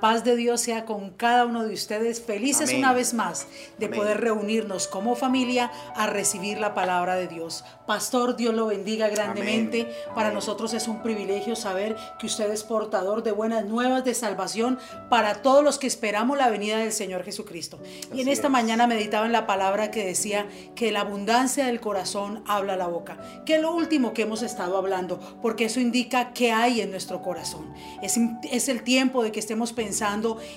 La paz de Dios sea con cada uno de ustedes. Felices Amén. una vez más de Amén. poder reunirnos como familia a recibir la palabra de Dios. Pastor, Dios lo bendiga grandemente. Amén. Para nosotros es un privilegio saber que usted es portador de buenas nuevas de salvación para todos los que esperamos la venida del Señor Jesucristo. Y en esta es. mañana meditaba en la palabra que decía que la abundancia del corazón habla la boca. Que es lo último que hemos estado hablando, porque eso indica qué hay en nuestro corazón. Es, es el tiempo de que estemos pensando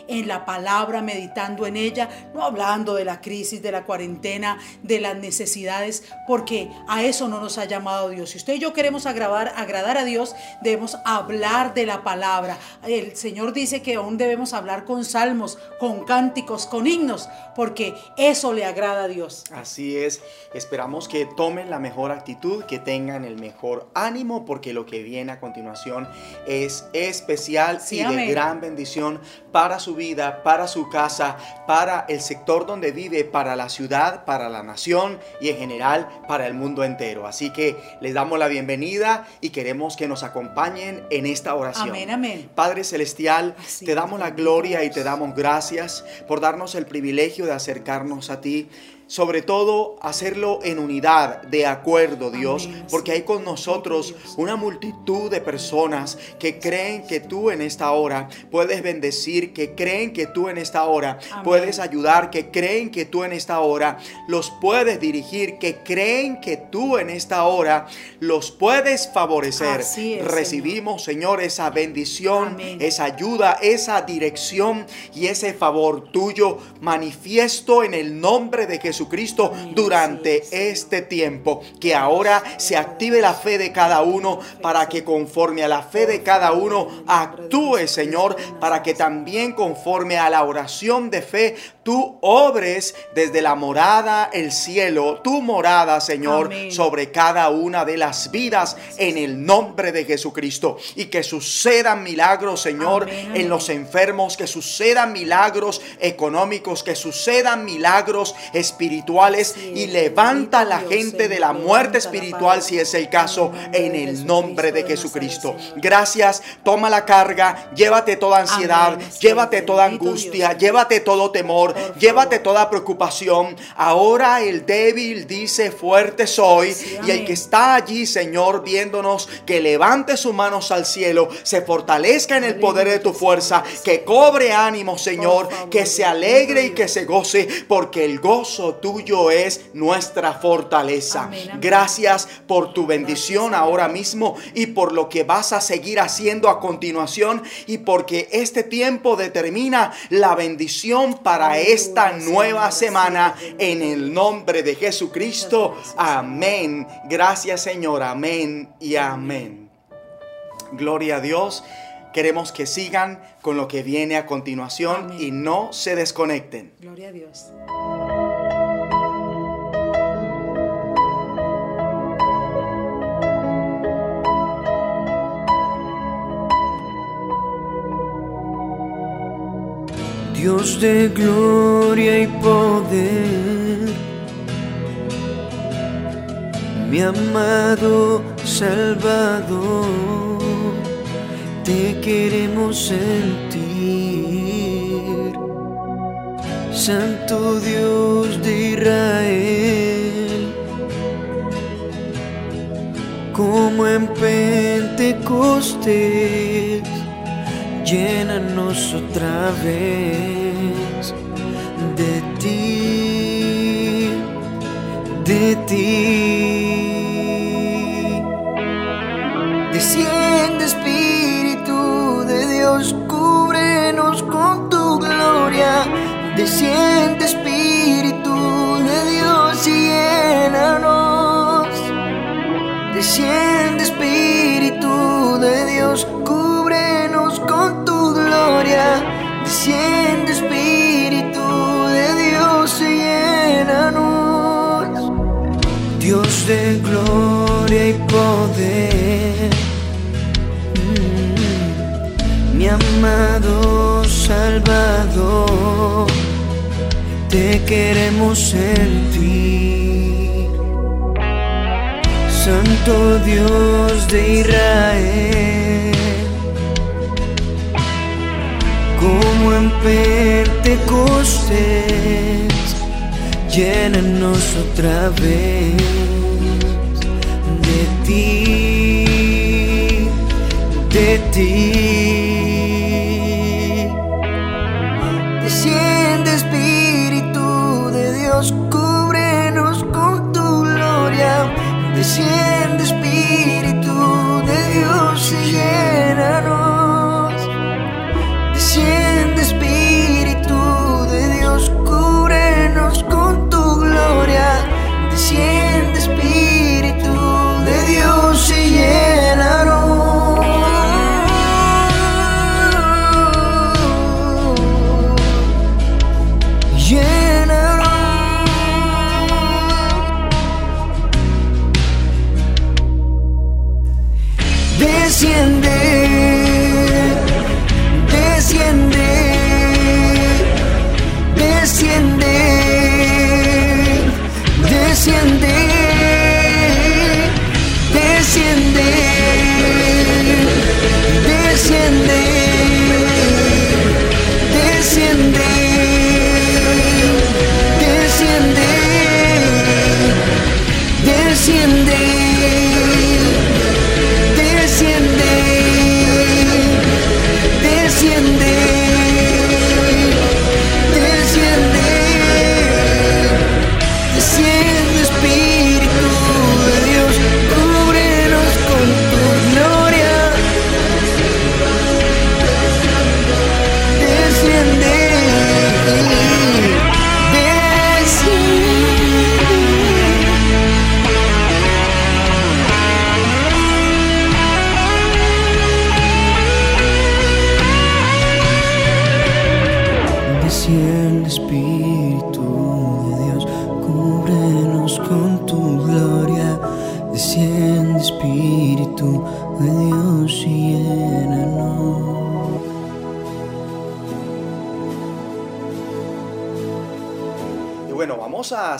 en la palabra, meditando en ella, no hablando de la crisis, de la cuarentena, de las necesidades, porque a eso no nos ha llamado Dios. Si usted y yo queremos agravar, agradar a Dios, debemos hablar de la palabra. El Señor dice que aún debemos hablar con salmos, con cánticos, con himnos, porque eso le agrada a Dios. Así es, esperamos que tomen la mejor actitud, que tengan el mejor ánimo, porque lo que viene a continuación es especial Sí, y de gran bendición para su vida, para su casa, para el sector donde vive, para la ciudad, para la nación y en general para el mundo entero. Así que les damos la bienvenida y queremos que nos acompañen en esta oración. Amén, amén. Padre Celestial, Así te damos la gloria y te damos gracias por darnos el privilegio de acercarnos a ti. Sobre todo hacerlo en unidad, de acuerdo, Dios, porque hay con nosotros una multitud de personas que creen que tú en esta hora puedes bendecir, que creen que tú en esta hora puedes ayudar, que creen que tú en esta hora los puedes dirigir, que creen que tú en esta hora los puedes favorecer. Es, Recibimos, Señor, esa bendición, Amén. esa ayuda, esa dirección y ese favor tuyo manifiesto en el nombre de Jesucristo durante este tiempo. Que ahora se active la fe de cada uno para que conforme a la fe de cada uno actúe, Señor, para que también conforme a la oración de fe tú obres desde la morada, el cielo, tu morada, Señor, Amén. sobre cada una de las vidas en el nombre de Jesucristo. Y que sucedan milagros, Señor, Amén, en los enfermos, que sucedan milagros económicos, que sucedan milagros espirituales Sí, y levanta a la gente de la muerte espiritual si es el caso En el nombre de Jesucristo. Gracias, toma la carga, llévate toda ansiedad, llévate toda angustia, llévate todo temor, llévate toda preocupación. Ahora el débil dice fuerte soy y el que está allí, Señor, viéndonos, que levante sus manos al cielo, se fortalezca en el poder de tu fuerza, que cobre ánimo, Señor, que se alegre y que se goce, porque el gozo tuyo es nuestra fortaleza. Amén, amén. Gracias por tu bendición Gracias, ahora mismo y por lo que vas a seguir haciendo a continuación y porque este tiempo determina la bendición para esta nueva semana en el nombre de Jesucristo. Amén. Gracias Señor. Amén y amén. Gloria a Dios. Queremos que sigan con lo que viene a continuación Amén. y no se desconecten. Gloria a Dios. Dios de gloria y poder, mi amado Salvador, te queremos sentir. Santo Dios de Israel, como en Pentecostés llénanos otra vez de ti, de ti. Desciende Espíritu de Dios, cúbrenos con tu gloria. Desciende Espíritu de Dios y llénanos. Desciende te queremos sentir. Santo Dios de Israel, sed, llénanos otra vez de ti, de ti. Desciende Espíritu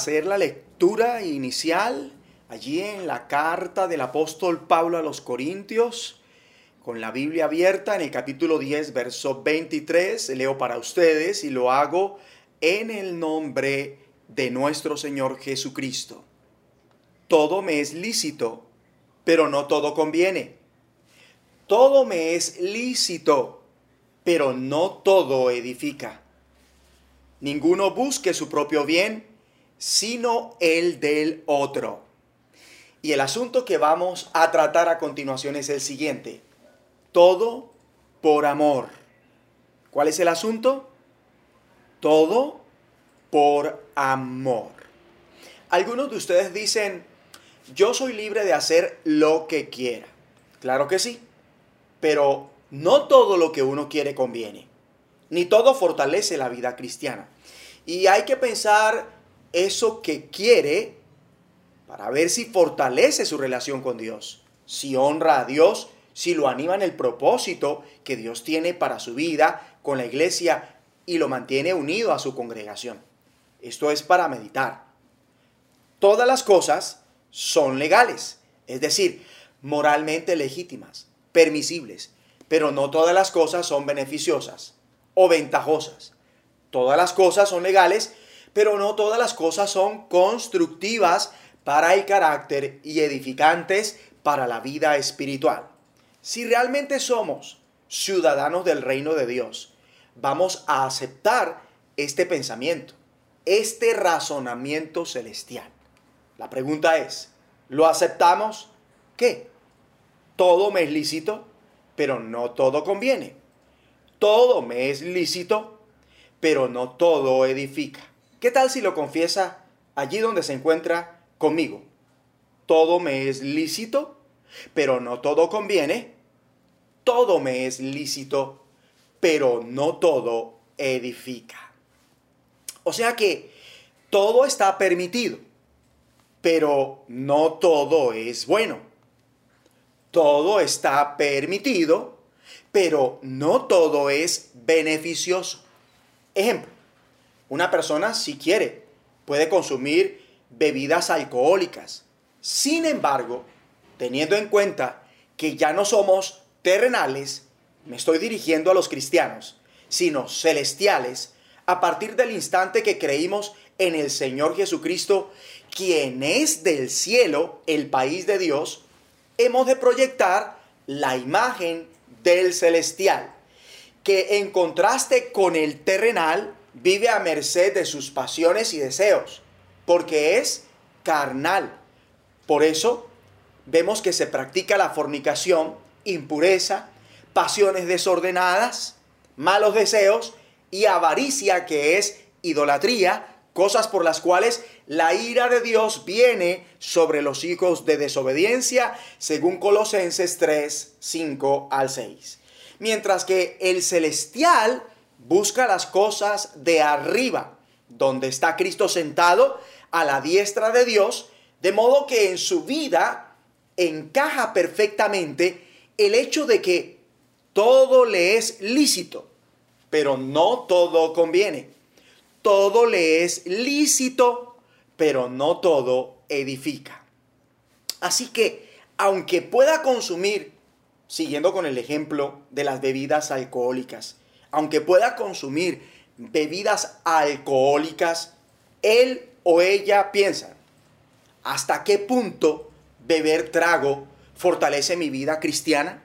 hacer la lectura inicial allí en la carta del apóstol Pablo a los Corintios, con la Biblia abierta en el capítulo 10, verso 23. Leo para ustedes y lo hago en el nombre de nuestro Señor Jesucristo. Todo me es lícito, pero no todo conviene. Todo me es lícito, pero no todo edifica. Ninguno busque su propio bien, sino el del otro. Y el asunto que vamos a tratar a continuación es el siguiente. Todo por amor. ¿Cuál es el asunto? Todo por amor. Algunos de ustedes dicen, yo soy libre de hacer lo que quiera. Claro que sí, pero no todo lo que uno quiere conviene, ni todo fortalece la vida cristiana. Y hay que pensar eso que quiere para ver si fortalece su relación con Dios, si honra a Dios, si lo anima en el propósito que Dios tiene para su vida con la iglesia y lo mantiene unido a su congregación. Esto es para meditar. Todas las cosas son legales, es decir, moralmente legítimas, permisibles, pero no todas las cosas son beneficiosas o ventajosas. Todas las cosas son legales, pero no todas las cosas son constructivas para el carácter y edificantes para la vida espiritual. Si realmente somos ciudadanos del reino de Dios, vamos a aceptar este pensamiento, este razonamiento celestial. La pregunta es, ¿lo aceptamos? ¿Qué? Todo me es lícito, pero no todo conviene. Todo me es lícito, pero no todo edifica. ¿Qué tal si lo confiesa allí donde se encuentra conmigo? Todo me es lícito, pero no todo conviene. Todo me es lícito, pero no todo edifica. O sea que todo está permitido, pero no todo es bueno. Todo está permitido, pero no todo es beneficioso. Ejemplo, una persona si quiere puede consumir bebidas alcohólicas. Sin embargo, teniendo en cuenta que ya no somos terrenales, me estoy dirigiendo a los cristianos, sino celestiales, a partir del instante que creímos en el Señor Jesucristo, quien es del cielo, el país de Dios, hemos de proyectar la imagen del celestial, que en contraste con el terrenal vive a merced de sus pasiones y deseos, porque es carnal. Por eso vemos que se practica la fornicación, impureza, pasiones desordenadas, malos deseos y avaricia que es idolatría, cosas por las cuales la ira de Dios viene sobre los hijos de desobediencia, según Colosenses 3, 5 al 6. Mientras que el celestial busca las cosas de arriba, donde está Cristo sentado a la diestra de Dios, de modo que en su vida encaja perfectamente el hecho de que todo le es lícito, pero no todo conviene. Todo le es lícito, pero no todo edifica. Así que, aunque pueda consumir, siguiendo con el ejemplo de las bebidas alcohólicas, aunque pueda consumir bebidas alcohólicas, él o ella piensa, ¿hasta qué punto beber trago fortalece mi vida cristiana?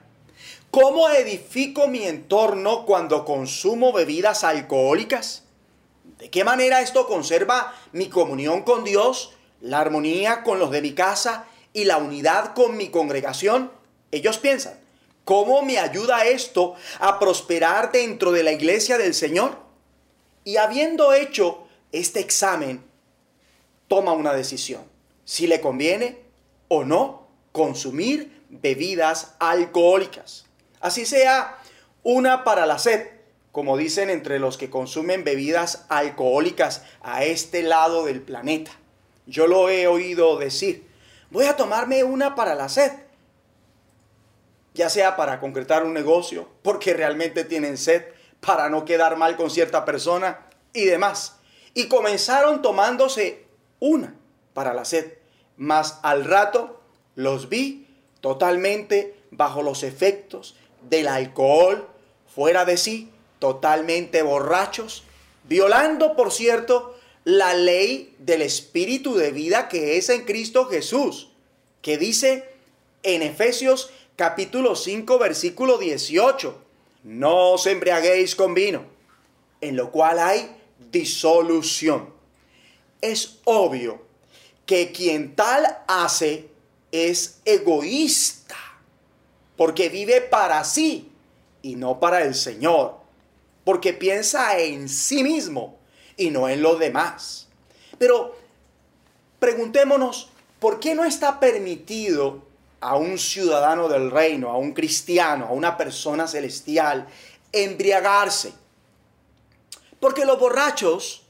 ¿Cómo edifico mi entorno cuando consumo bebidas alcohólicas? ¿De qué manera esto conserva mi comunión con Dios, la armonía con los de mi casa y la unidad con mi congregación? Ellos piensan, ¿cómo me ayuda esto a prosperar dentro de la iglesia del Señor? Y habiendo hecho este examen, toma una decisión, si le conviene o no consumir bebidas alcohólicas. Así sea una para la sed, como dicen entre los que consumen bebidas alcohólicas a este lado del planeta. Yo lo he oído decir, voy a tomarme una para la sed, ya sea para concretar un negocio, porque realmente tienen sed, para no quedar mal con cierta persona y demás. Y comenzaron tomándose una para la sed, mas al rato los vi totalmente bajo los efectos del alcohol, fuera de sí, totalmente borrachos, violando, por cierto, la ley del espíritu de vida que es en Cristo Jesús, que dice en Efesios capítulo 5 versículo 18, no os embriaguéis con vino, en lo cual hay disolución. Es obvio que quien tal hace es egoísta porque vive para sí y no para el Señor, porque piensa en sí mismo y no en los demás. Pero preguntémonos, ¿por qué no está permitido a un ciudadano del reino, a un cristiano, a una persona celestial, embriagarse? Porque los borrachos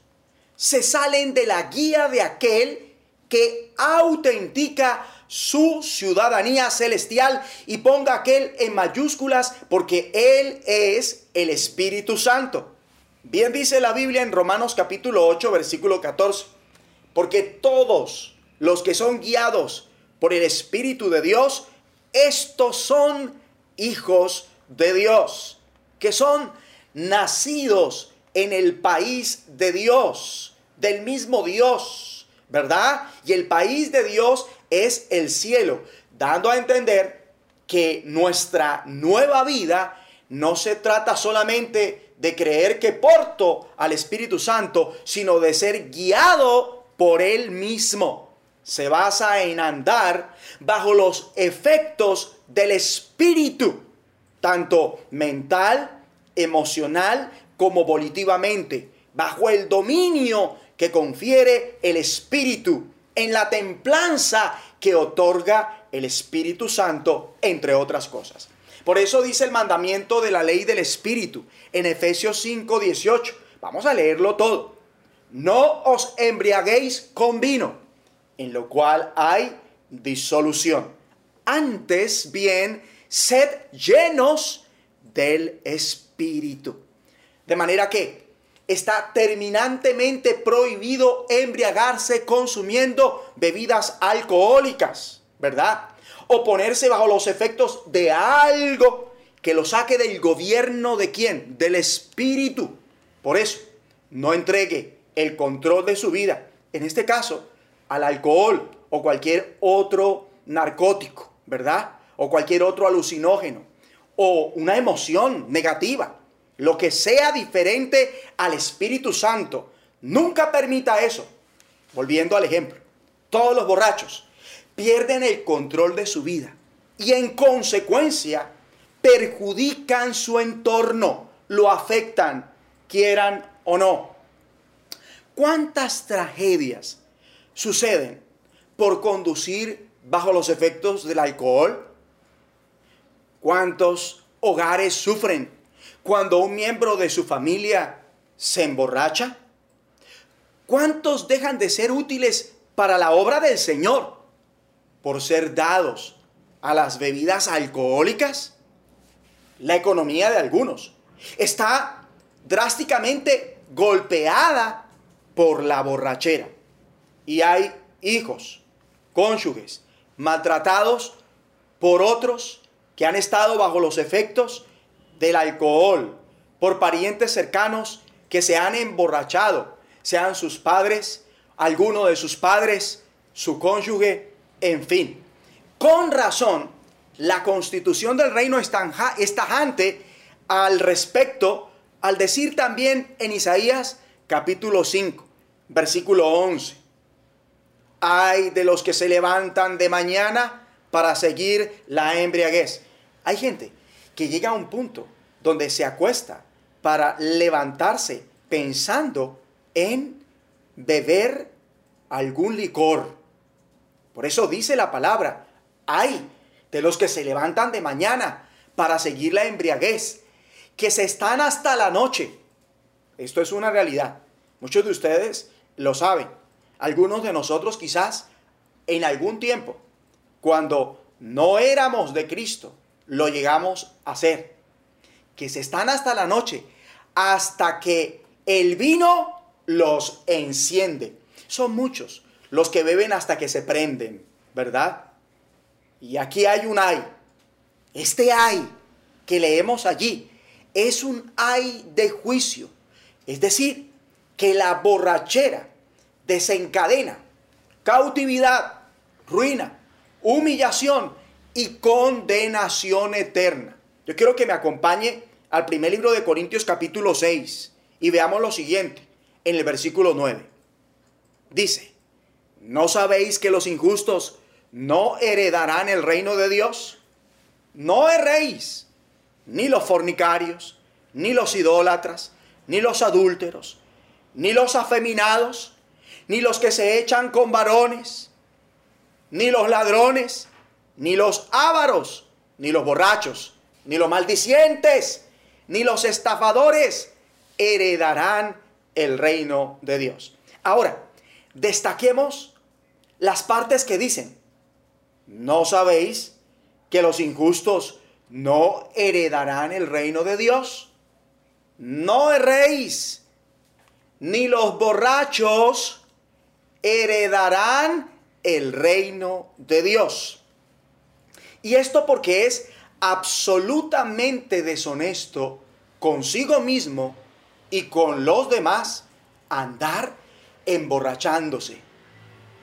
se salen de la guía de aquel que autentica su ciudadanía celestial y ponga aquel en mayúsculas porque Él es el Espíritu Santo. Bien dice la Biblia en Romanos capítulo 8 versículo 14, porque todos los que son guiados por el Espíritu de Dios, estos son hijos de Dios, que son nacidos en el país de Dios, del mismo Dios, ¿verdad? Y el país de Dios es el cielo, dando a entender que nuestra nueva vida no se trata solamente de creer que porto al Espíritu Santo, sino de ser guiado por Él mismo. Se basa en andar bajo los efectos del Espíritu, tanto mental, emocional como volitivamente, bajo el dominio que confiere el Espíritu en la templanza que otorga el Espíritu Santo, entre otras cosas. Por eso dice el mandamiento de la ley del Espíritu en Efesios 5, 18. Vamos a leerlo todo. No os embriaguéis con vino, en lo cual hay disolución. Antes bien, sed llenos del Espíritu. De manera que está terminantemente prohibido embriagarse consumiendo bebidas alcohólicas, ¿verdad? O ponerse bajo los efectos de algo que lo saque del gobierno de quién? Del espíritu. Por eso, no entregue el control de su vida, en este caso, al alcohol o cualquier otro narcótico, ¿verdad? O cualquier otro alucinógeno o una emoción negativa, lo que sea diferente al Espíritu Santo. Nunca permita eso. Volviendo al ejemplo, todos los borrachos pierden el control de su vida y en consecuencia perjudican su entorno, lo afectan, quieran o no. ¿Cuántas tragedias suceden por conducir bajo los efectos del alcohol? ¿Cuántos hogares sufren cuando un miembro de su familia se emborracha? ¿Cuántos dejan de ser útiles para la obra del Señor por ser dados a las bebidas alcohólicas? La economía de algunos está drásticamente golpeada por la borrachera. Y hay hijos, cónyuges, maltratados por otros que han estado bajo los efectos del alcohol, por parientes cercanos que se han emborrachado, sean sus padres, alguno de sus padres, su cónyuge, en fin. Con razón, la constitución del reino es, tajante al respecto, al decir también en Isaías capítulo 5, versículo 11. Hay de los que se levantan de mañana para seguir la embriaguez. Hay gente que llega a un punto donde se acuesta para levantarse pensando en beber algún licor. Por eso dice la palabra, hay de los que se levantan de mañana para seguir la embriaguez, que se están hasta la noche. Esto es una realidad. Muchos de ustedes lo saben. Algunos de nosotros quizás en algún tiempo, cuando no éramos de Cristo, lo llegamos a hacer. Que se están hasta la noche, hasta que el vino los enciende. Son muchos los que beben hasta que se prenden, ¿verdad? Y aquí hay un ay. Este ay que leemos allí es un ay de juicio. Es decir, que la borrachera desencadena cautividad, ruina, humillación y condenación eterna. Yo quiero que me acompañe al primer libro de Corintios capítulo 6 y veamos lo siguiente en el versículo 9. Dice, ¿no sabéis que los injustos no heredarán el reino de Dios? No erréis, ni los fornicarios, ni los idólatras, ni los adúlteros, ni los afeminados, ni los que se echan con varones, ni los ladrones, ni los ávaros, ni los borrachos, ni los maldicientes, ni los estafadores heredarán el reino de Dios. Ahora, destaquemos las partes que dicen, ¿no sabéis que los injustos no heredarán el reino de Dios? No erréis, ni los borrachos heredarán el reino de Dios. Y esto porque es absolutamente deshonesto consigo mismo y con los demás andar emborrachándose.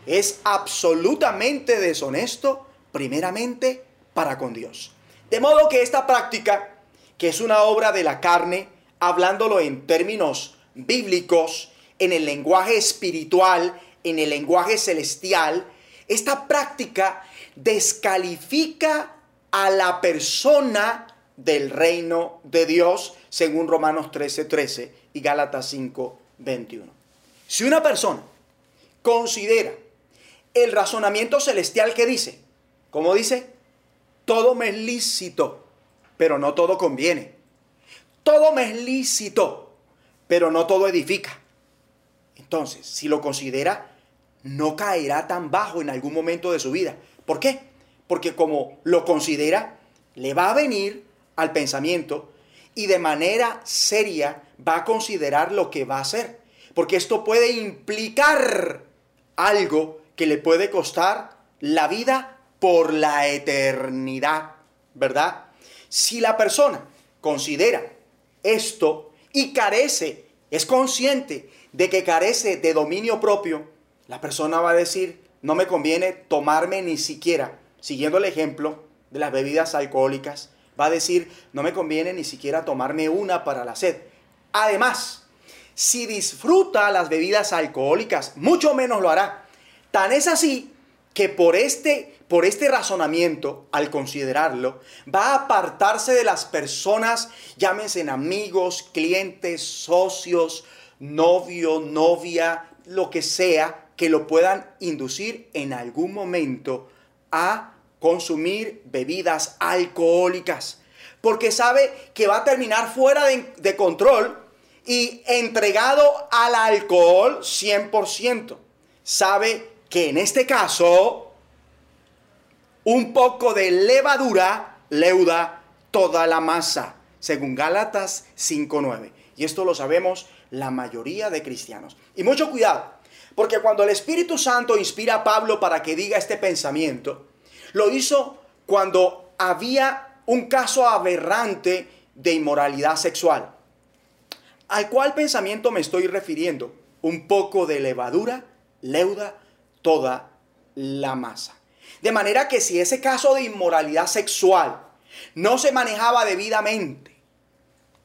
Es absolutamente deshonesto primeramente para con Dios. De modo que esta práctica, que es una obra de la carne, hablándolo en términos bíblicos, en el lenguaje espiritual, en el lenguaje celestial, esta práctica descalifica a la persona del reino de Dios, según Romanos 13:13 13 y Gálatas 5:21. Si una persona considera el razonamiento celestial que dice, como dice, todo me es lícito, pero no todo conviene. Todo me es lícito, pero no todo edifica. Entonces, si lo considera, no caerá tan bajo en algún momento de su vida. ¿Por qué? Porque como lo considera, le va a venir al pensamiento y de manera seria va a considerar lo que va a hacer. Porque esto puede implicar algo que le puede costar la vida por la eternidad, ¿verdad? Si la persona considera esto y carece es consciente de que carece de dominio propio, la persona va a decir, no me conviene tomarme ni siquiera, siguiendo el ejemplo de las bebidas alcohólicas, va a decir, no me conviene ni siquiera tomarme una para la sed. Además, si disfruta las bebidas alcohólicas, mucho menos lo hará. Tan es así que por este, por este razonamiento, al considerarlo, va a apartarse de las personas, llámense amigos, clientes, socios, novio, novia, lo que sea, que lo puedan inducir en algún momento a consumir bebidas alcohólicas. Porque sabe que va a terminar fuera de, control y entregado al alcohol 100%. Sabe que en este caso un poco de levadura leuda toda la masa, según Gálatas 5.9. Y esto lo sabemos la mayoría de cristianos. Y mucho cuidado, porque cuando el Espíritu Santo inspira a Pablo para que diga este pensamiento, lo hizo cuando había un caso aberrante de inmoralidad sexual. ¿Al cual pensamiento me estoy refiriendo? Un poco de levadura leuda toda la masa. De manera que si ese caso de inmoralidad sexual no se manejaba debidamente,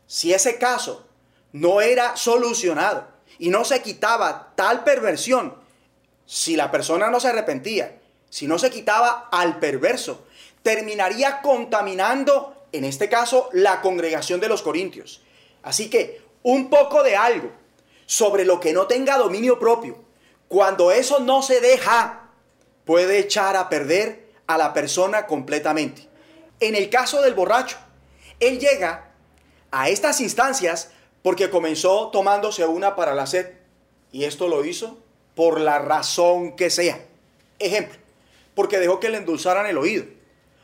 si ese caso no era solucionado y no se quitaba tal perversión, si la persona no se arrepentía, si no se quitaba al perverso, terminaría contaminando, en este caso, la congregación de los corintios. Así que un poco de algo sobre lo que no tenga dominio propio, cuando eso no se deja, puede echar a perder a la persona completamente. En el caso del borracho, él llega a estas instancias porque comenzó tomándose una para la sed. Y esto lo hizo por la razón que sea. Ejemplo, porque dejó que le endulzaran el oído.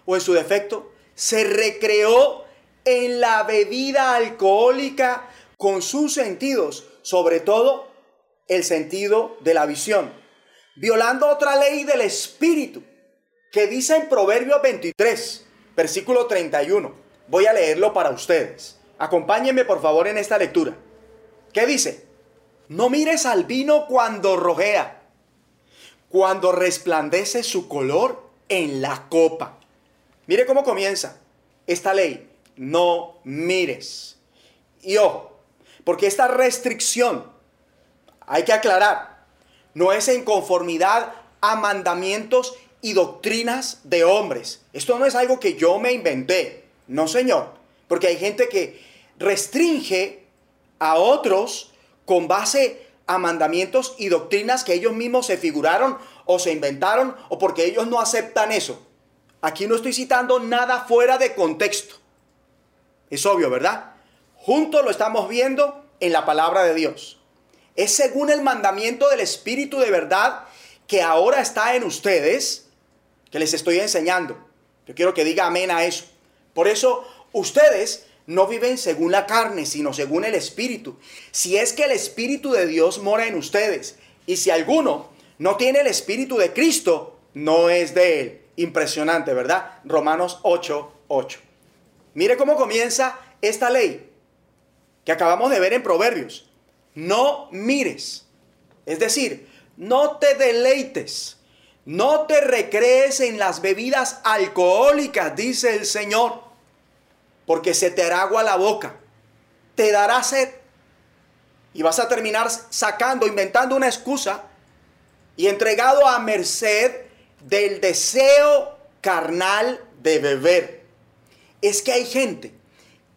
O en su defecto, se recreó en la bebida alcohólica con sus sentidos, sobre todo el sentido de la visión, violando otra ley del espíritu que dice en Proverbios 23, versículo 31. Voy a leerlo para ustedes. Acompáñenme por favor en esta lectura. ¿Qué dice? No mires al vino cuando rojea, cuando resplandece su color en la copa. Mire cómo comienza esta ley. No mires. Y ojo, porque esta restricción hay que aclarar, no es en conformidad a mandamientos y doctrinas de hombres. Esto no es algo que yo me inventé, no señor, porque hay gente que restringe a otros con base a mandamientos y doctrinas que ellos mismos se figuraron o se inventaron o porque ellos no aceptan eso. Aquí no estoy citando nada fuera de contexto. Es obvio, ¿verdad? Juntos lo estamos viendo en la palabra de Dios es según el mandamiento del Espíritu de verdad que ahora está en ustedes, que les estoy enseñando. Yo quiero que diga amén a eso. Por eso ustedes no viven según la carne, sino según el Espíritu. Si es que el Espíritu de Dios mora en ustedes, y si alguno no tiene el Espíritu de Cristo, no es de él. Impresionante, ¿verdad? Romanos 8, 8. Mire cómo comienza esta ley que acabamos de ver en Proverbios no mires. Es decir, no te deleites, no te recrees en las bebidas alcohólicas, dice el Señor, porque se te hará agua la boca, te dará sed y vas a terminar sacando, inventando una excusa y entregado a merced del deseo carnal de beber. Es que hay gente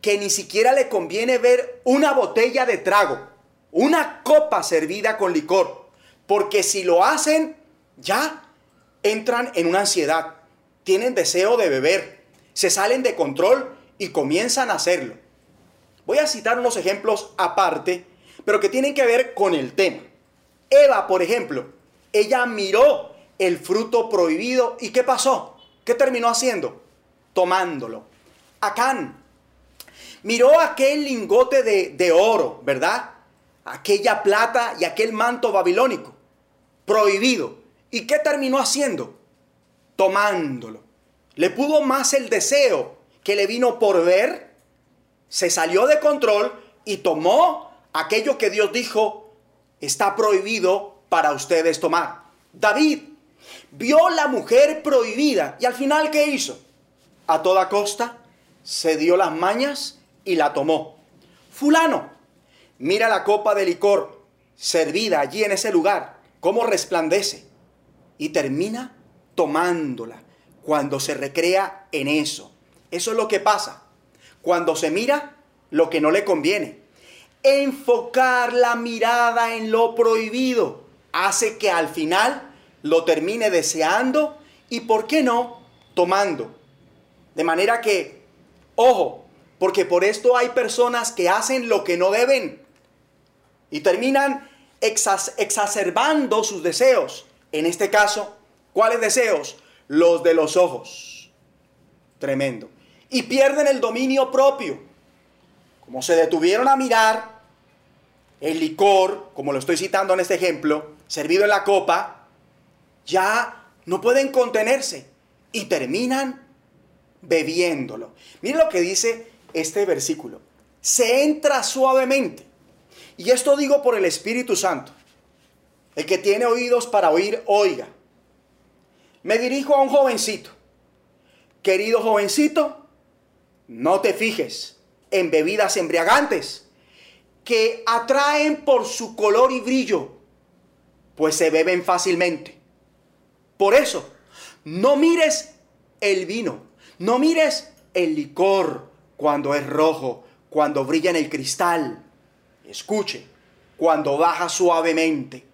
que ni siquiera le conviene ver una botella de trago una copa servida con licor, porque si lo hacen, ya entran en una ansiedad, tienen deseo de beber, se salen de control y comienzan a hacerlo. Voy a citar unos ejemplos aparte, pero que tienen que ver con el tema. Eva, por ejemplo, ella miró el fruto prohibido y ¿qué pasó? ¿Qué terminó haciendo? Tomándolo. Acán miró aquel lingote de, de oro, ¿verdad? aquella plata y aquel manto babilónico, prohibido. ¿Y qué terminó haciendo? Tomándolo. Le pudo más el deseo que le vino por ver, se salió de control y tomó aquello que Dios dijo está prohibido para ustedes tomar. David vio la mujer prohibida y al final ¿qué hizo? A toda costa se dio las mañas y la tomó. Fulano, mira la copa de licor servida allí en ese lugar, cómo resplandece y termina tomándola cuando se recrea en eso. Eso es lo que pasa cuando se mira lo que no le conviene. Enfocar la mirada en lo prohibido hace que al final lo termine deseando y, ¿por qué no?, tomando. De manera que, ojo, porque por esto hay personas que hacen lo que no deben y terminan exacerbando sus deseos. En este caso, ¿cuáles deseos? Los de los ojos. Tremendo. Y pierden el dominio propio. Como se detuvieron a mirar el licor, como lo estoy citando en este ejemplo, servido en la copa, ya no pueden contenerse y terminan bebiéndolo. Miren lo que dice este versículo. Se entra suavemente. Y esto digo por el Espíritu Santo. El que tiene oídos para oír, oiga. Me dirijo a un jovencito. Querido jovencito, no te fijes en bebidas embriagantes que atraen por su color y brillo, pues se beben fácilmente. Por eso, no mires el vino, no mires el licor cuando es rojo, cuando brilla en el cristal. Escuche, cuando baja suavemente.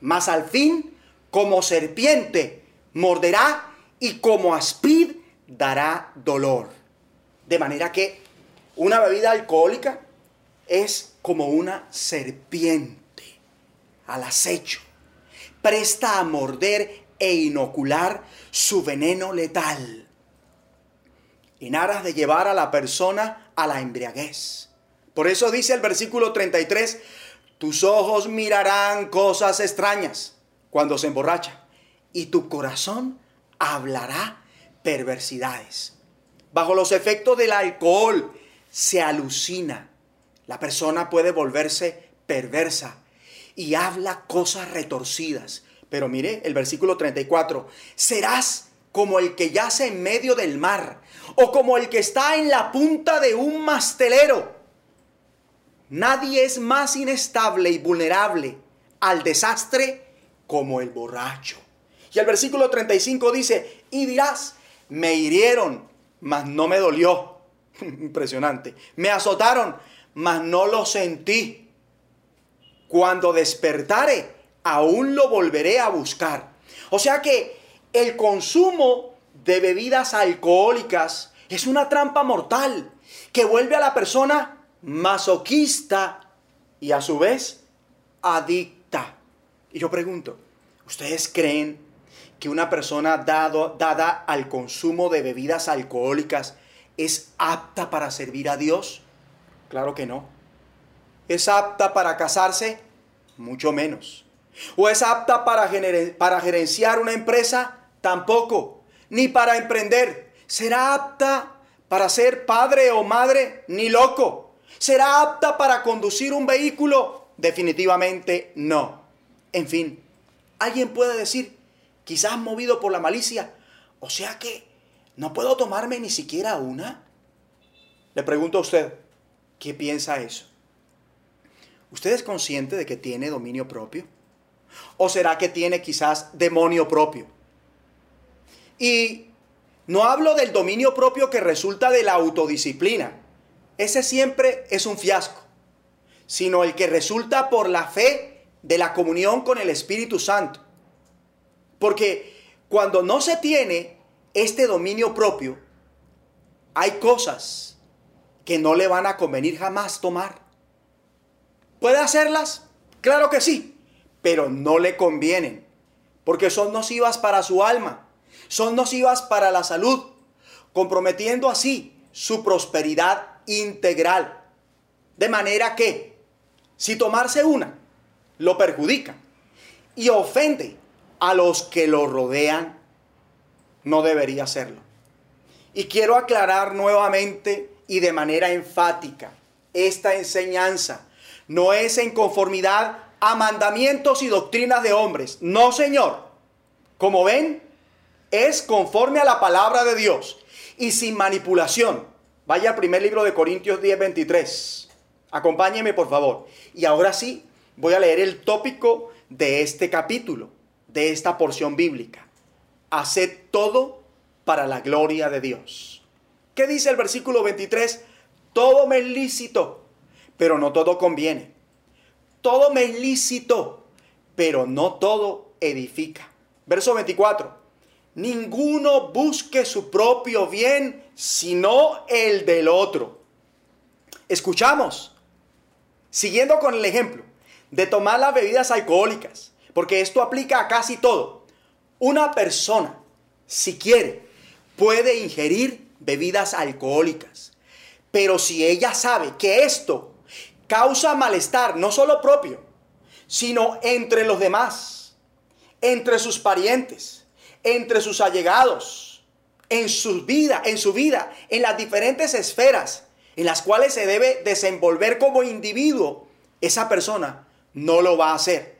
Mas al fin, como serpiente, morderá y como aspid dará dolor. De manera que una bebida alcohólica es como una serpiente al acecho. Presta a morder e inocular su veneno letal, en aras de llevar a la persona a la embriaguez. Por eso dice el versículo 33, tus ojos mirarán cosas extrañas cuando se emborracha y tu corazón hablará perversidades. Bajo los efectos del alcohol se alucina. La persona puede volverse perversa y habla cosas retorcidas. Pero mire el versículo 34. Serás como el que yace en medio del mar o como el que está en la punta de un mastelero. Nadie es más inestable y vulnerable al desastre como el borracho. Y el versículo 35 dice, y dirás, me hirieron, mas no me dolió. Impresionante. Me azotaron, mas no lo sentí. Cuando despertare, aún lo volveré a buscar. O sea que el consumo de bebidas alcohólicas es una trampa mortal que vuelve a la persona masoquista y a su vez adicta. Y yo pregunto, ¿ustedes creen que una persona dado, dada al consumo de bebidas alcohólicas es apta para servir a Dios? Claro que no. ¿Es apta para casarse? Mucho menos. ¿O es apta para, para gerenciar una empresa? Tampoco. Ni para emprender. ¿Será apta para ser padre o madre? Ni loco. ¿Será apta para conducir un vehículo? Definitivamente no. En fin, alguien puede decir, quizás movido por la malicia, o sea que no puedo tomarme ni siquiera una. Le pregunto a usted, ¿qué piensa eso? ¿Usted es consciente de que tiene dominio propio? ¿O será que tiene quizás demonio propio? Y no hablo del dominio propio que resulta de la autodisciplina. Ese siempre es un fiasco. Sino el que resulta por la fe de la comunión con el Espíritu Santo. Porque cuando no se tiene este dominio propio, hay cosas que no le van a convenir jamás tomar. ¿Puede hacerlas? Claro que sí pero no le convienen, porque son nocivas para su alma, son nocivas para la salud, comprometiendo así su prosperidad integral. De manera que, si tomarse una lo perjudica y ofende a los que lo rodean, no debería hacerlo. Y quiero aclarar nuevamente y de manera enfática esta enseñanza no es en conformidad a mandamientos y doctrinas de hombres. No, Señor. Como ven, es conforme a la palabra de Dios y sin manipulación. Vaya al primer libro de Corintios 10, 23. Acompáñeme, por favor. Y ahora sí, voy a leer el tópico de este capítulo, de esta porción bíblica. Haced todo para la gloria de Dios. ¿Qué dice el versículo 23? Todo me es lícito, pero no todo conviene. Todo me es lícito, pero no todo edifica. Verso 24. Ninguno busque su propio bien, sino el del otro. Escuchamos, siguiendo con el ejemplo de tomar las bebidas alcohólicas, porque esto aplica a casi todo. Una persona, si quiere, puede ingerir bebidas alcohólicas, pero si ella sabe que esto causa malestar, no solo propio, sino entre los demás, entre sus parientes, entre sus allegados, en su vida, en su vida, en las diferentes esferas en las cuales se debe desenvolver como individuo, esa persona no lo va a hacer.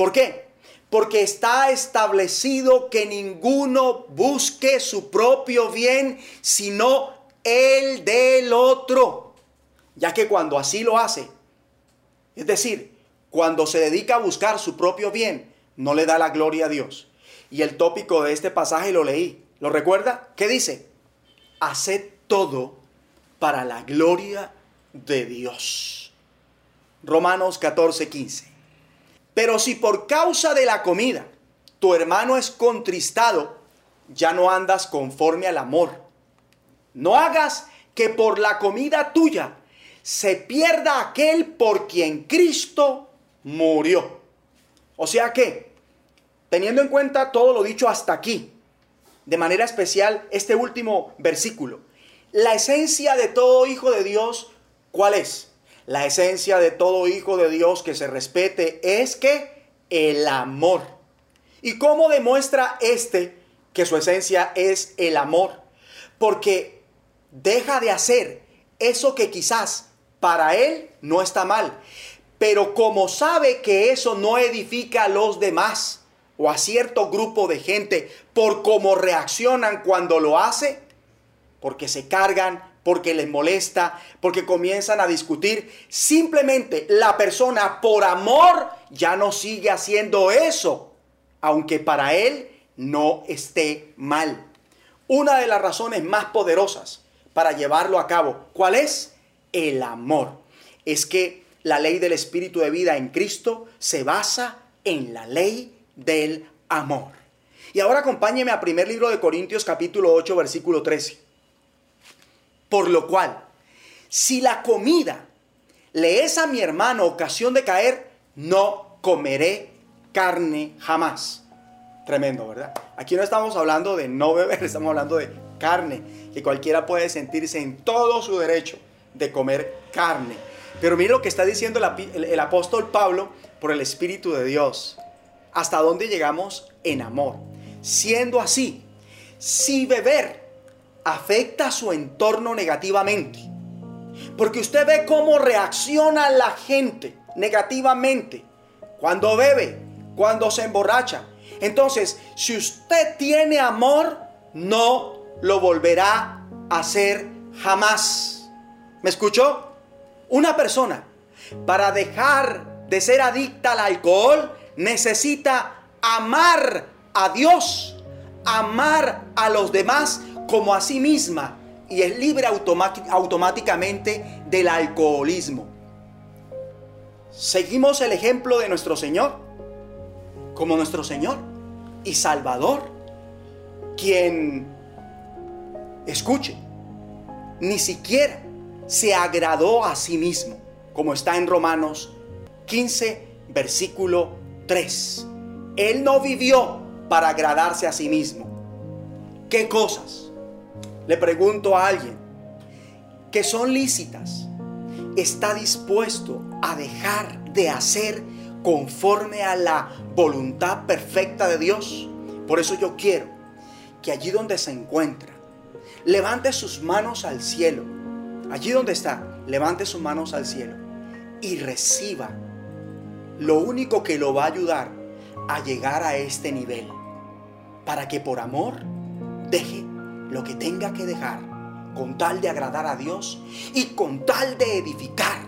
¿Por qué? Porque está establecido que ninguno busque su propio bien, sino el del otro. Ya que cuando así lo hace, es decir, cuando se dedica a buscar su propio bien, no le da la gloria a Dios. Y el tópico de este pasaje lo leí. ¿Lo recuerda? ¿Qué dice? Haced todo para la gloria de Dios. Romanos 14, 15. Pero si por causa de la comida tu hermano es contristado, ya no andas conforme al amor. No hagas que por la comida tuya se pierda aquel por quien Cristo murió. O sea que, teniendo en cuenta todo lo dicho hasta aquí, de manera especial este último versículo, la esencia de todo hijo de Dios, ¿cuál es? La esencia de todo hijo de Dios que se respete es que el amor. ¿Y cómo demuestra este que su esencia es el amor? Porque deja de hacer eso que quizás para él no está mal, pero como sabe que eso no edifica a los demás o a cierto grupo de gente por cómo reaccionan cuando lo hace, porque se cargan, porque les molesta, porque comienzan a discutir. Simplemente la persona por amor ya no sigue haciendo eso, aunque para él no esté mal. Una de las razones más poderosas para llevarlo a cabo, ¿cuál es? El amor. Es que la ley del espíritu de vida en Cristo se basa en la ley del amor. Y ahora acompáñeme a primer libro de Corintios capítulo 8 versículo 13. Por lo cual, si la comida le es a mi hermano ocasión de caer, no comeré carne jamás. Tremendo, ¿verdad? Aquí no estamos hablando de no beber, estamos hablando de carne, que cualquiera puede sentirse en todo su derecho de comer carne. Pero mire lo que está diciendo el, el apóstol Pablo por el Espíritu de Dios. ¿Hasta dónde llegamos en amor? Siendo así, si beber afecta a su entorno negativamente. Porque usted ve cómo reacciona la gente negativamente cuando bebe, cuando se emborracha. Entonces, si usted tiene amor, no lo volverá a hacer jamás. ¿Me escuchó? Una persona para dejar de ser adicta al alcohol necesita amar a Dios, amar a los demás como a sí misma y es libre automáticamente del alcoholismo. Seguimos el ejemplo de nuestro Señor, como nuestro Señor y Salvador, quien, escuche, ni siquiera se agradó a sí mismo, como está en Romanos 15, versículo 3. Él no vivió para agradarse a sí mismo. ¿Qué cosas? Le pregunto a alguien que son lícitas, ¿está dispuesto a dejar de hacer conforme a la voluntad perfecta de Dios? Por eso yo quiero que allí donde se encuentra, levante sus manos al cielo. Allí donde está, levante sus manos al cielo y reciba lo único que lo va a ayudar a llegar a este nivel, para que por amor deje lo que tenga que dejar con tal de agradar a Dios y con tal de edificar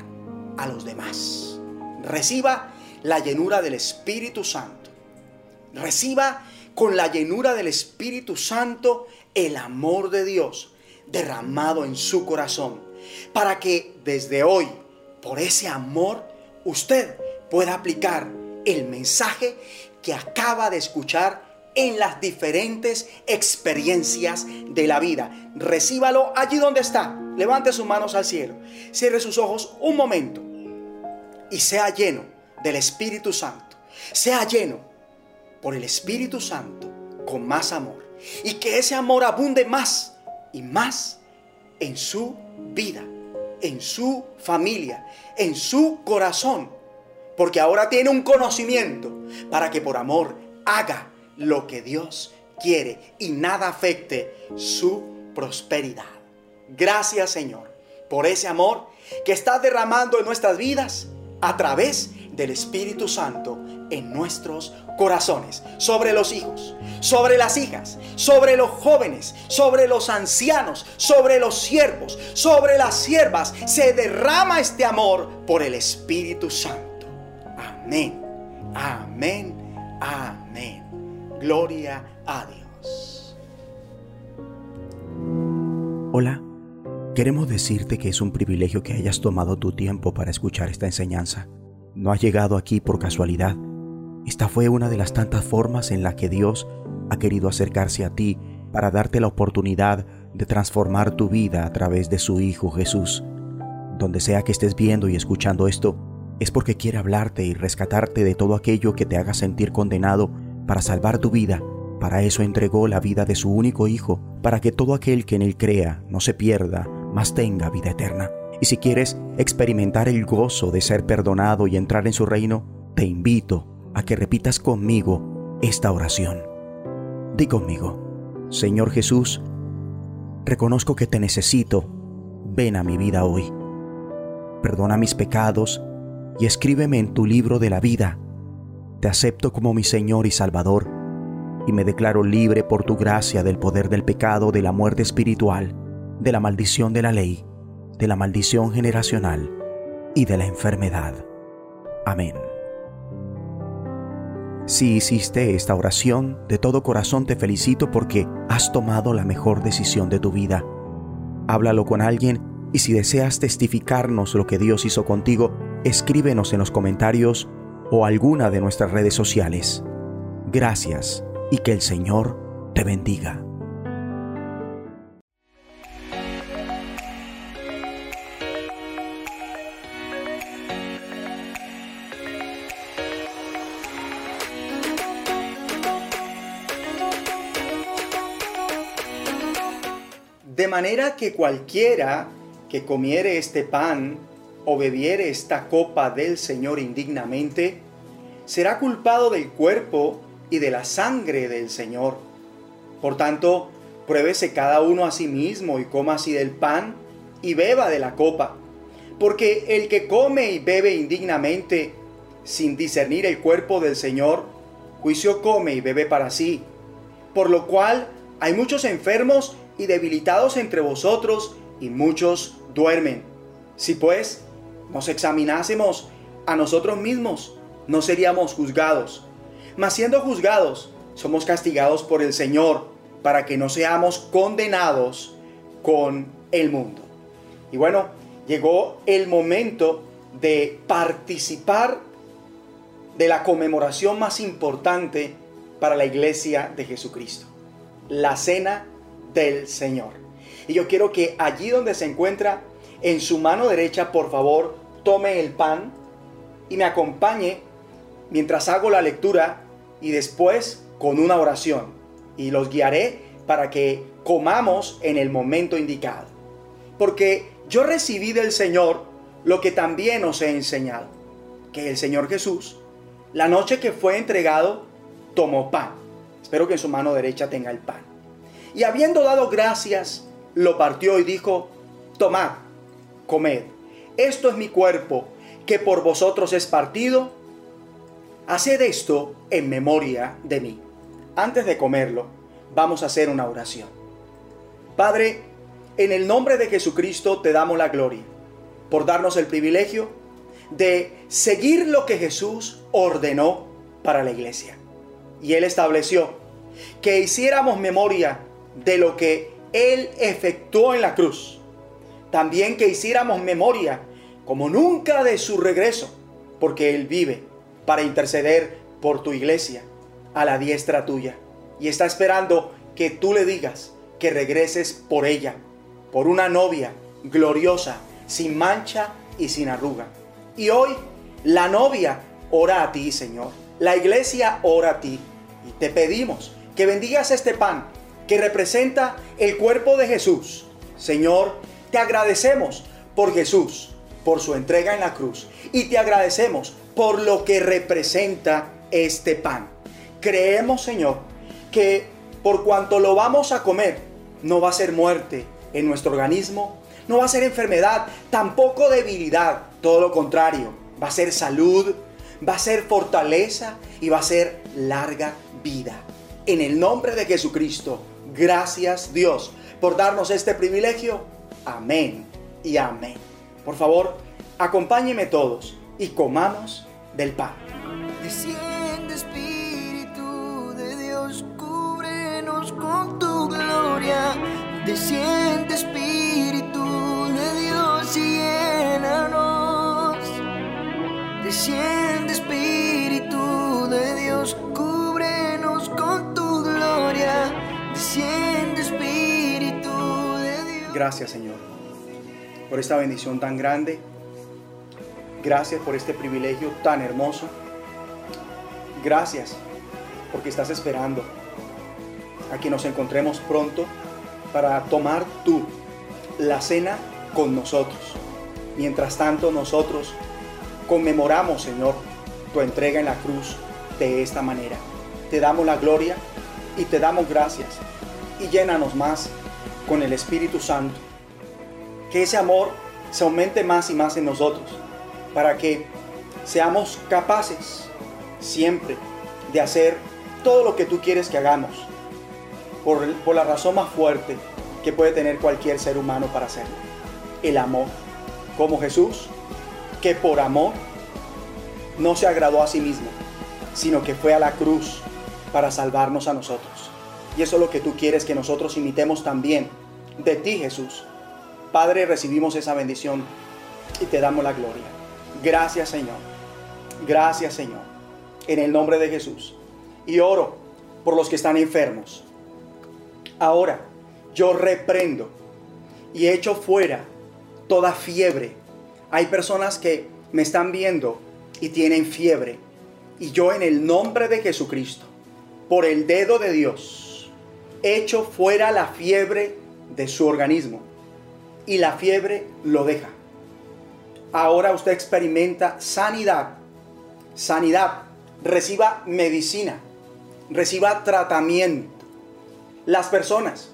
a los demás. Reciba la llenura del Espíritu Santo. Reciba con la llenura del Espíritu Santo el amor de Dios derramado en su corazón, para que desde hoy, por ese amor, usted pueda aplicar el mensaje que acaba de escuchar en las diferentes experiencias de la vida. Recíbalo allí donde está. Levante sus manos al cielo. Cierre sus ojos un momento y sea lleno del Espíritu Santo. Sea lleno por el Espíritu Santo con más amor. Y que ese amor abunde más y más en su vida, en su familia, en su corazón. Porque ahora tiene un conocimiento para que por amor haga lo que Dios quiere y nada afecte su prosperidad. Gracias Señor por ese amor que estás derramando en nuestras vidas a través del Espíritu Santo en nuestros corazones, sobre los hijos, sobre las hijas, sobre los jóvenes, sobre los ancianos, sobre los siervos, sobre las siervas. Se derrama este amor por el Espíritu Santo. Amén, amén, amén. Gloria a Dios. Hola, queremos decirte que es un privilegio que hayas tomado tu tiempo para escuchar esta enseñanza. No has llegado aquí por casualidad. Esta fue una de las tantas formas en la que Dios ha querido acercarse a ti para darte la oportunidad de transformar tu vida a través de su Hijo Jesús. Donde sea que estés viendo y escuchando esto, es porque quiere hablarte y rescatarte de todo aquello que te haga sentir condenado para salvar tu vida. Para eso entregó la vida de su único Hijo, para que todo aquel que en él crea no se pierda, mas tenga vida eterna. Y si quieres experimentar el gozo de ser perdonado y entrar en su reino, te invito a que repitas conmigo esta oración. Di conmigo, Señor Jesús, reconozco que te necesito, ven a mi vida hoy. Perdona mis pecados y escríbeme en tu libro de la vida te acepto como mi Señor y Salvador, y me declaro libre por tu gracia del poder del pecado, de la muerte espiritual, de la maldición de la ley, de la maldición generacional y de la enfermedad. Amén. Si hiciste esta oración, de todo corazón te felicito porque has tomado la mejor decisión de tu vida. Háblalo con alguien y si deseas testificarnos lo que Dios hizo contigo, escríbenos en los comentarios o alguna de nuestras redes sociales. Gracias y que el Señor te bendiga. De manera que cualquiera que comiere este pan o bebiere esta copa del Señor indignamente, será culpado del cuerpo y de la sangre del Señor. Por tanto, pruébese cada uno a sí mismo y coma así del pan y beba de la copa. Porque el que come y bebe indignamente, sin discernir el cuerpo del Señor, juicio come y bebe para sí. Por lo cual hay muchos enfermos y debilitados entre vosotros, y muchos duermen. Si pues nos examinásemos a nosotros mismos, no seríamos juzgados. Mas siendo juzgados, somos castigados por el Señor para que no seamos condenados con el mundo. Y bueno, llegó el momento de participar de la conmemoración más importante para la iglesia de Jesucristo, la cena del Señor. Y yo quiero que allí donde se encuentra, en su mano derecha, por favor, tome el pan y me acompañe mientras hago la lectura y después con una oración. Y los guiaré para que comamos en el momento indicado. Porque yo recibí del Señor lo que también os he enseñado. Que el Señor Jesús, la noche que fue entregado, tomó pan. Espero que en su mano derecha tenga el pan. Y habiendo dado gracias, lo partió y dijo, tomad, comed esto es mi cuerpo, que por vosotros es partido, haced esto en memoria de mí. Antes de comerlo, vamos a hacer una oración. Padre, en el nombre de Jesucristo te damos la gloria por darnos el privilegio de seguir lo que Jesús ordenó para la iglesia. Y Él estableció que hiciéramos memoria de lo que Él efectuó en la cruz. También que hiciéramos memoria como nunca de su regreso, porque Él vive para interceder por tu iglesia a la diestra tuya. Y está esperando que tú le digas que regreses por ella, por una novia gloriosa, sin mancha y sin arruga. Y hoy la novia ora a ti, Señor. La iglesia ora a ti. Y te pedimos que bendigas este pan que representa el cuerpo de Jesús. Señor, te agradecemos por Jesús, por su entrega en la cruz. Y te agradecemos por lo que representa este pan. Creemos, Señor, que por cuanto lo vamos a comer, no va a ser muerte en nuestro organismo, no va a ser enfermedad, tampoco debilidad, todo lo contrario, va a ser salud, va a ser fortaleza y va a ser larga vida. En el nombre de Jesucristo, gracias Dios por darnos este privilegio. Amén y amén. Por favor, acompáñenme todos y comamos del pan. Desciende Espíritu de Dios, cúbrenos con tu gloria. Desciende Espíritu de Dios y llénanos. Desciende Espíritu Gracias Señor por esta bendición tan grande. Gracias por este privilegio tan hermoso. Gracias porque estás esperando a que nos encontremos pronto para tomar tú la cena con nosotros. Mientras tanto nosotros conmemoramos, Señor, tu entrega en la cruz de esta manera. Te damos la gloria y te damos gracias y llénanos más con el Espíritu Santo. Que ese amor se aumente más y más en nosotros para que seamos capaces siempre de hacer todo lo que tú quieres que hagamos por, la razón más fuerte que puede tener cualquier ser humano para hacerlo. El amor. Como Jesús, que por amor no se agradó a sí mismo, sino que fue a la cruz para salvarnos a nosotros. Y eso es lo que tú quieres que nosotros imitemos también de ti, Jesús. Padre, recibimos esa bendición y te damos la gloria. Gracias, Señor. Gracias, Señor. En el nombre de Jesús. Y oro por los que están enfermos. Ahora, yo reprendo y echo fuera toda fiebre. Hay personas que me están viendo y tienen fiebre. Y yo en el nombre de Jesucristo, por el dedo de Dios, echo fuera la fiebre de su organismo. Y la fiebre lo deja. Ahora usted experimenta sanidad. Sanidad. Reciba medicina. Reciba tratamiento. Las personas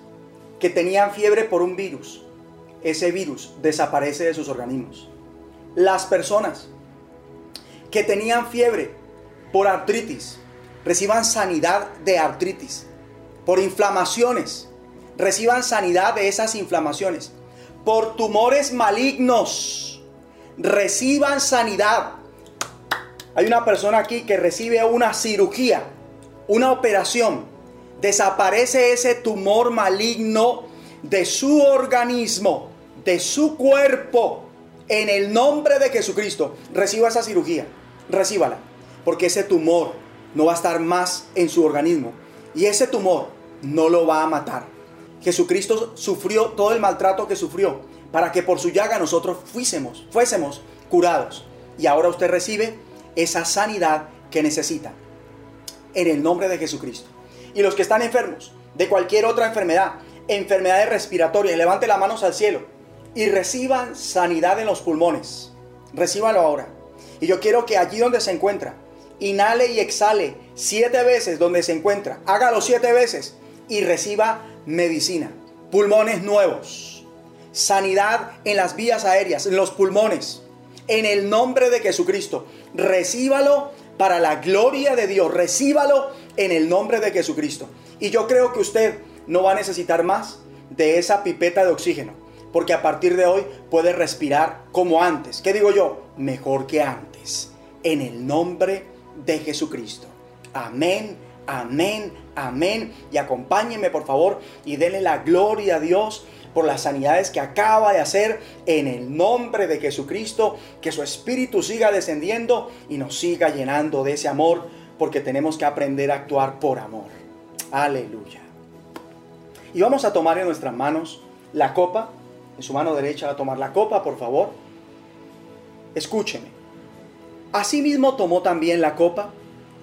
que tenían fiebre por un virus, ese virus desaparece de sus organismos. Las personas que tenían fiebre por artritis, reciban sanidad de artritis. Por inflamaciones, reciban sanidad de esas inflamaciones. Por tumores malignos, reciban sanidad. Hay una persona aquí que recibe una cirugía, una operación. Desaparece ese tumor maligno de su organismo, de su cuerpo. En el nombre de Jesucristo, reciba esa cirugía. Recíbala. Porque ese tumor no va a estar más en su organismo. Y ese tumor no lo va a matar. Jesucristo sufrió todo el maltrato que sufrió para que por su llaga nosotros fuésemos, fuésemos curados. Y ahora usted recibe esa sanidad que necesita. En el nombre de Jesucristo. Y los que están enfermos de cualquier otra enfermedad, enfermedades respiratorias, levante las manos al cielo y reciban sanidad en los pulmones. Recíbalo ahora. Y yo quiero que allí donde se encuentra, inhale y exhale siete veces donde se encuentra. Hágalo siete veces y reciba medicina. Pulmones nuevos. Sanidad en las vías aéreas, en los pulmones. en el nombre de Jesucristo. Recíbalo para la gloria de Dios. Recíbalo en el nombre de Jesucristo. Y yo creo que usted no va a necesitar más de esa pipeta de oxígeno. Porque a partir de hoy puede respirar como antes. ¿Qué digo yo? Mejor que antes. En el nombre de Jesucristo. Amén, amén, amén. Y acompáñenme por favor y denle la gloria a Dios por las sanidades que acaba de hacer en el nombre de Jesucristo. Que su espíritu siga descendiendo y nos siga llenando de ese amor porque tenemos que aprender a actuar por amor. Aleluya. Y vamos a tomar en nuestras manos la copa. En su mano derecha va a tomar la copa, por favor. Escúcheme. Asimismo tomó también la copa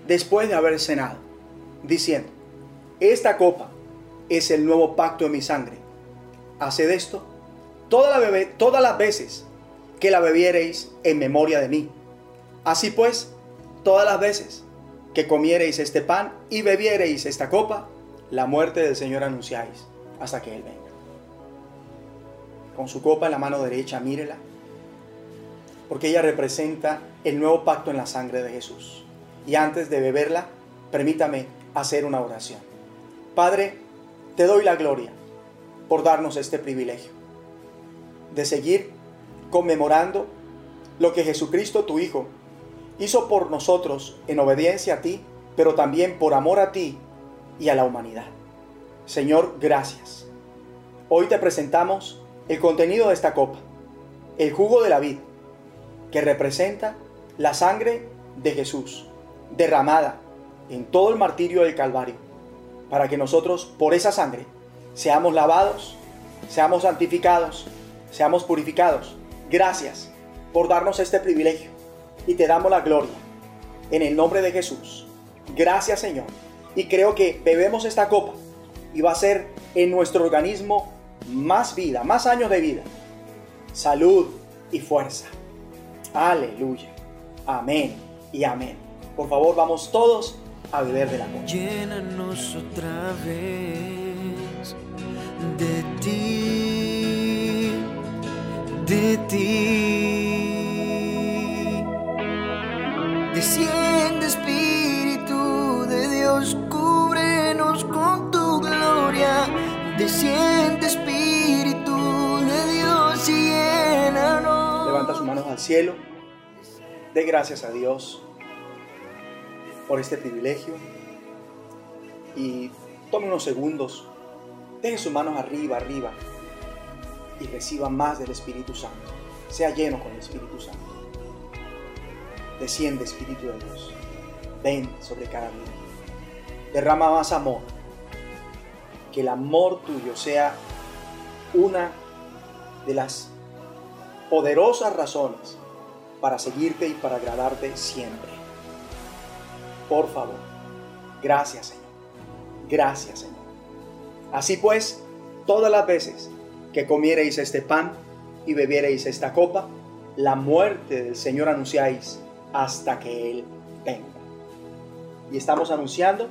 después de haber cenado, diciendo, esta copa es el nuevo pacto de mi sangre. Haced esto toda la todas las veces que la bebiereis en memoria de mí. Así pues, todas las veces que comiereis este pan y bebiereis esta copa, la muerte del Señor anunciáis hasta que Él venga. Con su copa en la mano derecha, mírela, porque ella representa el nuevo pacto en la sangre de Jesús. Y antes de beberla, permítame hacer una oración. Padre, te doy la gloria por darnos este privilegio de seguir conmemorando lo que Jesucristo tu Hijo hizo por nosotros en obediencia a ti, pero también por amor a ti y a la humanidad. Señor, gracias. Hoy te presentamos el contenido de esta copa, el jugo de la vid, que representa la sangre de Jesús, derramada en todo el martirio del Calvario, para que nosotros, por esa sangre, seamos lavados, seamos santificados, seamos purificados. Gracias por darnos este privilegio y te damos la gloria en el nombre de Jesús. Gracias Señor. Y creo que bebemos esta copa y va a ser en nuestro organismo más vida, más años de vida, salud y fuerza. Aleluya. Amén y amén. Por favor, vamos todos a beber de la copa. Llénanos otra vez de ti, de ti. Desciende Espíritu de Dios, cúbrenos con tu gloria. Desciende Espíritu de Dios y llénanos. Levanta sus manos al cielo. De gracias a Dios por este privilegio. Y tome unos segundos. Deje sus manos arriba, arriba. Y reciba más del Espíritu Santo. Sea lleno con el Espíritu Santo. Desciende Espíritu de Dios. Ven sobre cada vida. Derrama más amor. Que el amor tuyo sea una de las poderosas razones para seguirte y para agradarte siempre. Por favor, gracias Señor. Gracias Señor. Así pues, todas las veces que comiereis este pan y bebiereis esta copa, la muerte del Señor anunciáis hasta que Él venga. Y estamos anunciando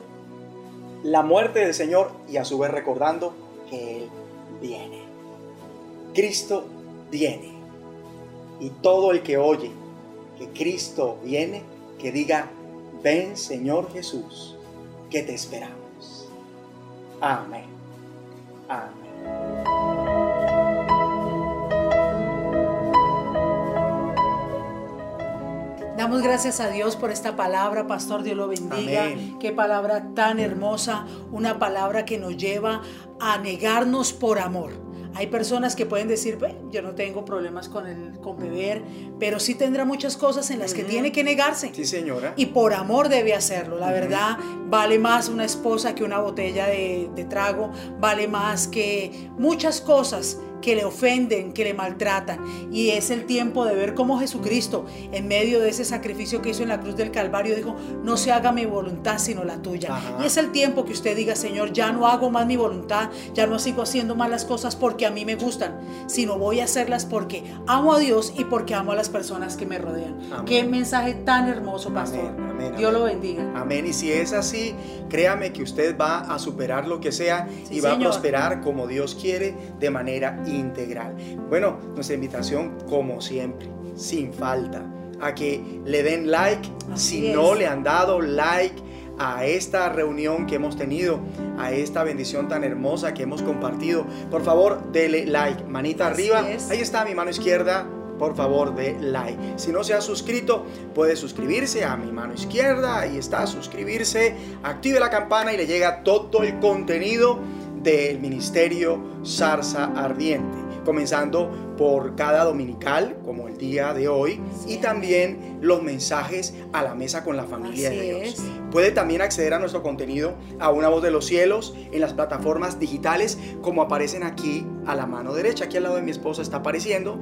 la muerte del Señor y a su vez recordando que Él viene. Cristo viene. Y todo el que oye que Cristo viene, que diga, ven Señor Jesús, que te esperamos. Amén. Amén. Damos gracias a Dios por esta palabra, Pastor, Dios lo bendiga. Amén. Qué palabra tan hermosa, una palabra que nos lleva a negarnos por amor. Hay personas que pueden decir, "Ve, yo no tengo problemas con, el, con beber, pero sí tendrá muchas cosas en las que tiene que negarse. Sí, señora. Y por amor debe hacerlo. La verdad, vale más una esposa que una botella de, de trago, vale más que muchas cosas que le ofenden, que le maltratan. Y es el tiempo de ver cómo Jesucristo, en medio de ese sacrificio que hizo en la cruz del Calvario, dijo, no se haga mi voluntad sino la tuya. Ajá. Y es el tiempo que usted diga, Señor, ya no hago más mi voluntad, ya no sigo haciendo más las cosas porque a mí me gustan, sino voy a hacerlas porque amo a Dios y porque amo a las personas que me rodean. Amén. Qué mensaje tan hermoso, pastor. Amén, amén, Dios lo bendiga. Amén. Y si es así, créame que usted va a superar lo que sea Sí, y va señor. a prosperar como Dios quiere de manera integral. Bueno, nuestra invitación, como siempre, sin falta. A que le den like Así si es. no le han dado like a esta reunión que hemos tenido, a esta bendición tan hermosa que hemos compartido. Por favor, dele like, manita Así arriba. es. Ahí está mi mano izquierda. Por favor, de like. Si no se ha suscrito, puede suscribirse a mi mano izquierda. Ahí está, suscribirse. Active la campana y le llega todo el contenido del ministerio Zarza Ardiente. Comenzando por cada dominical, como el día de hoy, y también los mensajes a la mesa con la familia Así de Dios. es. Puede también acceder a nuestro contenido a una voz de los cielos en las plataformas digitales como aparecen aquí a la mano derecha. Aquí al lado de mi esposa está apareciendo.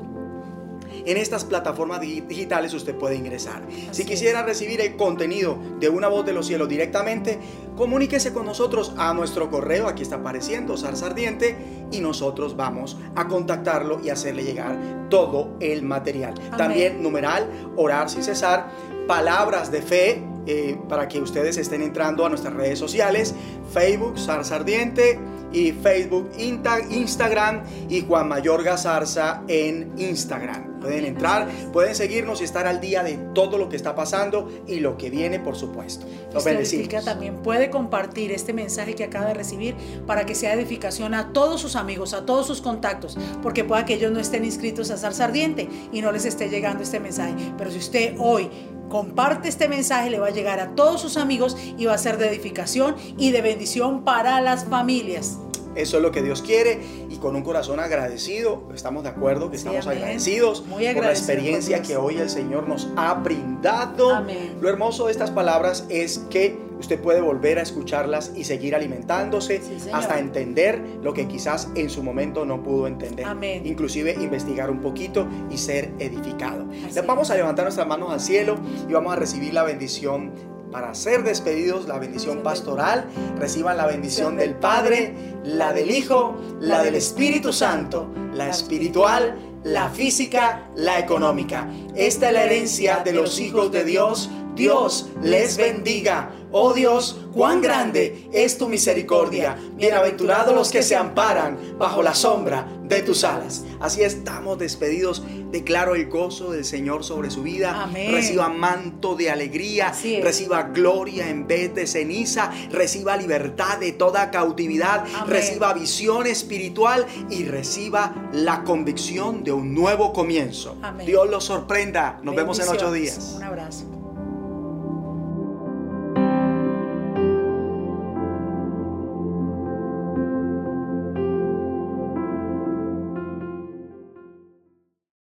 En estas plataformas digi- digitales usted puede ingresar. si quisiera recibir el contenido de una voz de los cielos directamente, comuníquese con nosotros a nuestro correo, aquí está apareciendo, Zarzardiente, y nosotros vamos a contactarlo y hacerle llegar todo el material. Amén. También numeral, orar sin cesar, palabras de fe, eh, para que ustedes estén entrando a nuestras redes sociales, Facebook, Zarza Ardiente, y Facebook, Instagram y Juan Mayorga Zarza en Instagram. Pueden entrar, pueden seguirnos y estar al día de todo lo que está pasando y lo que viene, por supuesto. Los bendecimos. También puede compartir este mensaje que acaba de recibir para que sea edificación a todos sus amigos, a todos sus contactos, porque pueda que ellos no estén inscritos a Zarza Ardiente y no les esté llegando este mensaje. Pero si usted hoy comparte este mensaje, le va a llegar a todos sus amigos y va a ser de edificación y de bendición para las familias. Eso es lo que Dios quiere y con un corazón agradecido, estamos de acuerdo que Sí, estamos amén. agradecidos Muy por la experiencia que hoy el Señor nos ha brindado. Amén. Lo hermoso de estas palabras es que usted puede volver a escucharlas y seguir alimentándose Sí, hasta entender lo que quizás en su momento no pudo entender. Amén. Inclusive investigar un poquito y ser edificado. Así vamos a levantar nuestras manos al cielo y vamos a recibir la bendición para ser despedidos, la bendición pastoral. Reciban la bendición del Padre, la del Hijo, la del Espíritu Santo, la espiritual, la física, la económica. Esta es la herencia de los hijos de Dios. Dios les bendiga. Oh Dios, cuán grande es tu misericordia. Bienaventurados los que se amparan bajo la sombra de tus alas. Así estamos despedidos. Declaro el gozo del Señor sobre su vida. Amén. Reciba manto de alegría. Reciba gloria en vez de ceniza. Reciba libertad de toda cautividad. Amén. Reciba visión espiritual y reciba la convicción de un nuevo comienzo. Amén. Dios los sorprenda. Nos vemos en ocho días. Un abrazo.